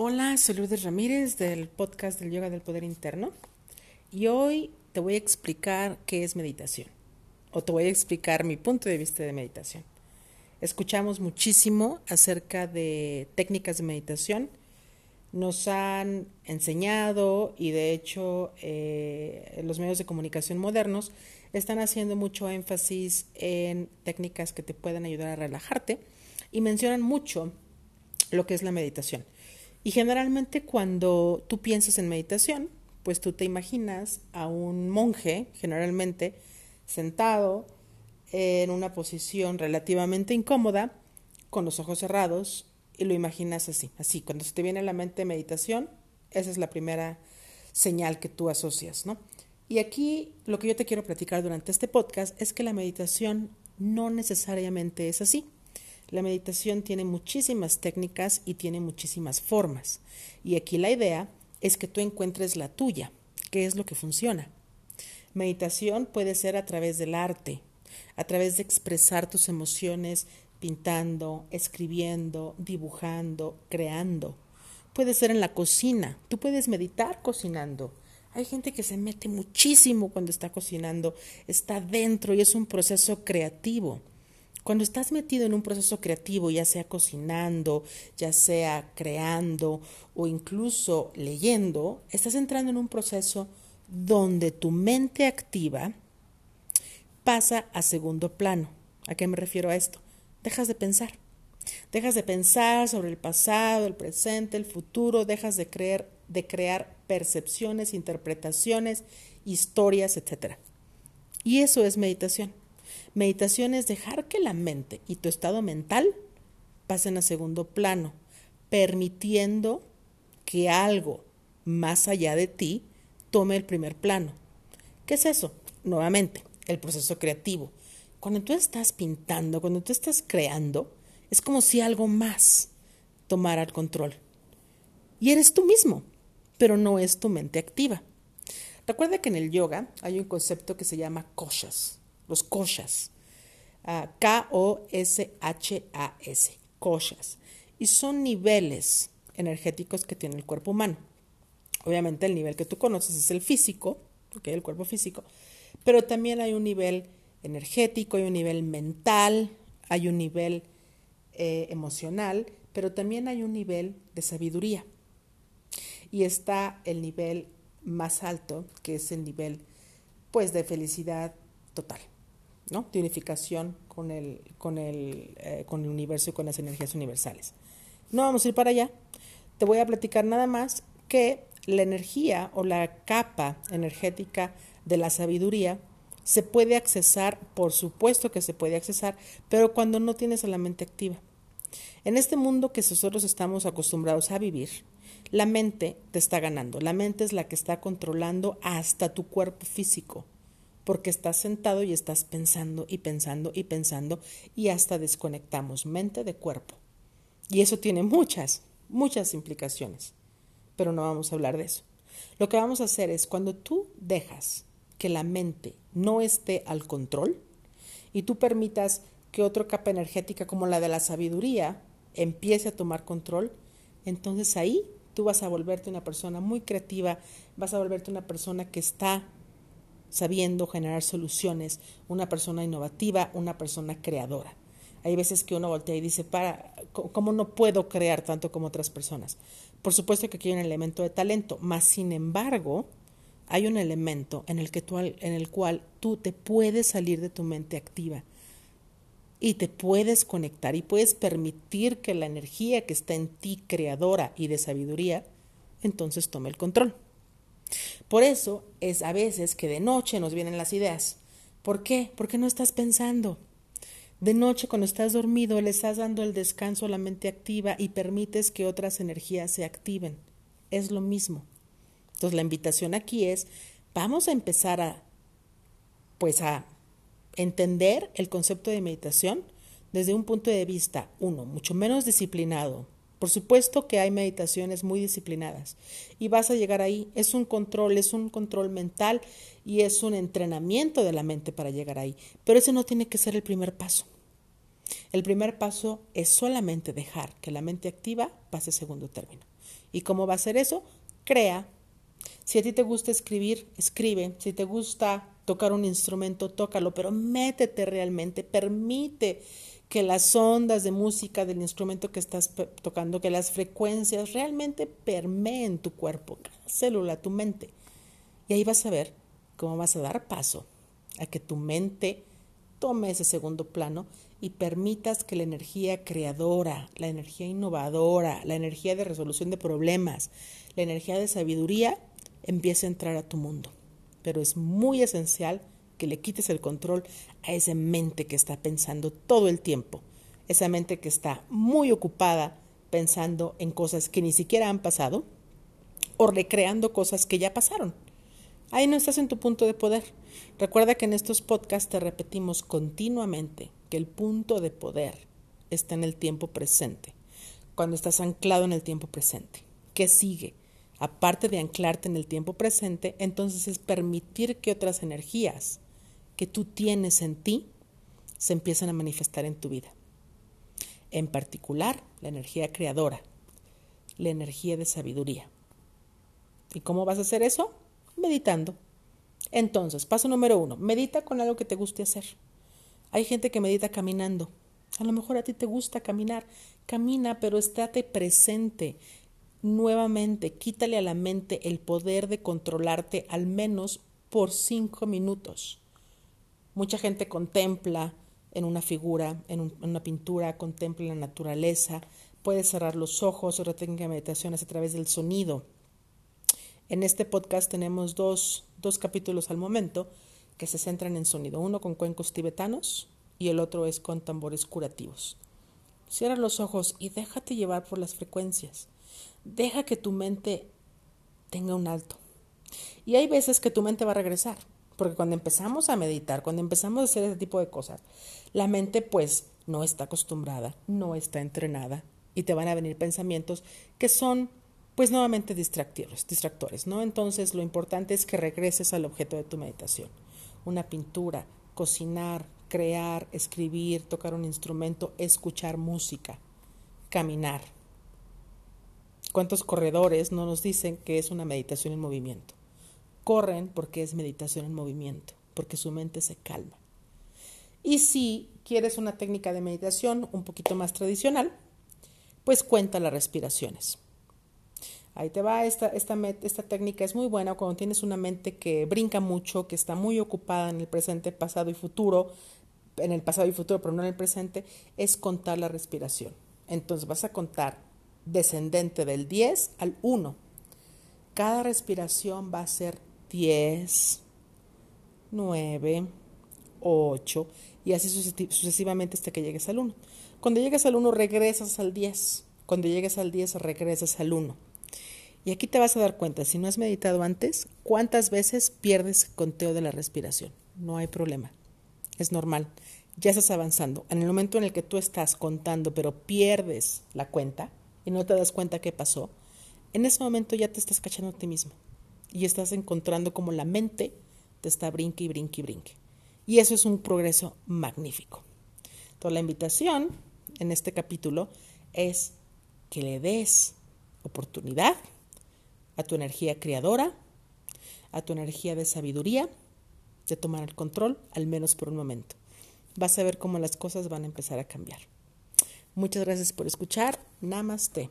Hola, soy Lourdes Ramírez del podcast del Yoga del Poder Interno y hoy te voy a explicar qué es meditación o te voy a explicar mi punto de vista de meditación. Escuchamos muchísimo acerca de técnicas de meditación, nos han enseñado y de hecho eh, los medios de comunicación modernos están haciendo mucho énfasis en técnicas que te puedan ayudar a relajarte y mencionan mucho lo que es la meditación. Y generalmente cuando tú piensas en meditación, pues tú te imaginas a un monje, generalmente sentado en una posición relativamente incómoda, con los ojos cerrados, y lo imaginas así, así. Cuando se te viene a la mente meditación, esa es la primera señal que tú asocias, ¿no? Y aquí lo que yo te quiero platicar durante este podcast es que la meditación no necesariamente es así. La meditación tiene muchísimas técnicas y tiene muchísimas formas. Y aquí la idea es que tú encuentres la tuya, qué es lo que funciona. Meditación puede ser a través del arte, a través de expresar tus emociones pintando, escribiendo, dibujando, creando. Puede ser en la cocina, tú puedes meditar cocinando. Hay gente que se mete muchísimo cuando está cocinando, está dentro y es un proceso creativo. Cuando estás metido en un proceso creativo, ya sea cocinando, ya sea creando o incluso leyendo, estás entrando en un proceso donde tu mente activa pasa a segundo plano. ¿A qué me refiero a esto? Dejas de pensar. Dejas de pensar sobre el pasado, el presente, el futuro, dejas de creer, de crear percepciones, interpretaciones, historias, etc. Y eso es meditación. Meditación es dejar que la mente y tu estado mental pasen a segundo plano, permitiendo que algo más allá de ti tome el primer plano. ¿Qué es eso? Nuevamente, el proceso creativo. Cuando tú estás pintando, cuando tú estás creando, es como si algo más tomara el control. Y eres tú mismo, pero no es tu mente activa. Recuerda que en el yoga hay un concepto que se llama koshas los koshas. Ah, K-O-S-H-A-S, koshas. Y son niveles energéticos que tiene el cuerpo humano. Obviamente el nivel que tú conoces es el físico, el cuerpo físico, pero también hay un nivel energético, hay un nivel mental, hay un nivel eh, emocional, pero también hay un nivel de sabiduría. Y está el nivel más alto, que es el nivel pues de felicidad total. ¿No? de unificación con el, con, el, eh, con el universo y con las energías universales. No vamos a ir para allá. Te voy a platicar nada más que la energía o la capa energética de la sabiduría se puede accesar, por supuesto que se puede accesar, pero cuando no tienes a la mente activa. En este mundo que nosotros estamos acostumbrados a vivir, la mente te está ganando. La mente es la que está controlando hasta tu cuerpo físico porque estás sentado y estás pensando y pensando y pensando y hasta desconectamos mente de cuerpo. Y eso tiene muchas, muchas implicaciones, pero no vamos a hablar de eso. Lo que vamos a hacer es cuando tú dejas que la mente no esté al control y tú permitas que otra capa energética como la de la sabiduría empiece a tomar control, entonces ahí tú vas a volverte una persona muy creativa, vas a volverte una persona que está sabiendo generar soluciones, una persona innovativa, una persona creadora. Hay veces que uno voltea y dice, para, ¿cómo no puedo crear tanto como otras personas? Por supuesto que aquí hay un elemento de talento, más sin embargo, hay un elemento en el, que tú, en el cual tú te puedes salir de tu mente activa y te puedes conectar y puedes permitir que la energía que está en ti creadora y de sabiduría, entonces tome el control. Por eso es a veces que de noche nos vienen las ideas. ¿Por qué? Porque no estás pensando. De noche, cuando estás dormido, le estás dando el descanso a la mente activa y permites que otras energías se activen. Es lo mismo. Entonces, la invitación aquí es, vamos a empezar a, pues a entender el concepto de meditación desde un punto de vista, uno, mucho menos disciplinado, por supuesto que hay meditaciones muy disciplinadas y vas a llegar ahí. Es un control, es un control mental y es un entrenamiento de la mente para llegar ahí. Pero ese no tiene que ser el primer paso. El primer paso es solamente dejar que la mente activa pase segundo término. ¿Y cómo va a ser eso? Crea. Si a ti te gusta escribir, escribe. Si te gusta tocar un instrumento, tócalo, pero métete realmente, permite que las ondas de música del instrumento que estás tocando, que las frecuencias realmente permeen tu cuerpo, cada célula, tu mente. Y ahí vas a ver cómo vas a dar paso a que tu mente tome ese segundo plano y permitas que la energía creadora, la energía innovadora, la energía de resolución de problemas, la energía de sabiduría empiece a entrar a tu mundo. Pero es muy esencial que le quites el control a esa mente que está pensando todo el tiempo, esa mente que está muy ocupada pensando en cosas que ni siquiera han pasado o recreando cosas que ya pasaron. Ahí no estás en tu punto de poder. Recuerda que en estos podcasts te repetimos continuamente que el punto de poder está en el tiempo presente, cuando estás anclado en el tiempo presente. ¿Qué sigue? Aparte de anclarte en el tiempo presente, entonces es permitir que otras energías que tú tienes en ti se empiecen a manifestar en tu vida. En particular, la energía creadora, la energía de sabiduría. ¿Y cómo vas a hacer eso? meditando. Entonces, paso número uno, medita con algo que te guste hacer. Hay gente que medita caminando. A lo mejor a ti te gusta caminar. Camina, pero estate presente. Nuevamente, quítale a la mente el poder de controlarte al menos por cinco minutos. Mucha gente contempla en una figura, en, una pintura, contempla la naturaleza, puede cerrar los ojos, otra técnica de meditación a través del sonido en este podcast tenemos dos, dos capítulos al momento que se centran en sonido, uno con cuencos tibetanos y el otro es con tambores curativos. Cierra los ojos y déjate llevar por las frecuencias. Deja que tu mente tenga un alto. Y hay veces que tu mente va a regresar, porque cuando empezamos a meditar, cuando empezamos a hacer ese tipo de cosas, la mente pues no está acostumbrada, no está entrenada y te van a venir pensamientos que son pues nuevamente distractores, distractores, ¿no? Entonces lo importante es que regreses al objeto de tu meditación. Una pintura, cocinar, crear, escribir, tocar un instrumento, escuchar música, caminar. ¿Cuántos corredores no nos dicen que es una meditación en movimiento? Corren porque es meditación en movimiento, porque su mente se calma. Y si quieres una técnica de meditación un poquito más tradicional, pues cuenta las respiraciones. Ahí te va, esta, esta, técnica es muy buena cuando tienes una mente que brinca mucho, que está muy ocupada en el presente, pasado y futuro, en el pasado y futuro, pero no en el presente, es contar la respiración. Entonces vas a contar descendente del 10 al 1. Cada respiración va a ser 10, 9, 8 y así sucesivamente hasta que llegues al 1. Cuando llegues al 1 regresas al 10. Cuando llegues al 10 regresas al 1. Y aquí te vas a dar cuenta, si no has meditado antes, cuántas veces pierdes conteo de la respiración. No hay problema. Es normal. Ya estás avanzando. En el momento en el que tú estás contando, pero pierdes la cuenta y no te das cuenta qué pasó, en ese momento ya te estás cachando a ti mismo. Y estás encontrando como la mente te está brinque y brinque y brinque. Y eso es un progreso magnífico. Entonces, la invitación en este capítulo es que le des oportunidad a tu energía creadora, a tu energía de sabiduría, de tomar el control, al menos por un momento. Vas a ver cómo las cosas van a empezar a cambiar. Muchas gracias por escuchar. Namaste.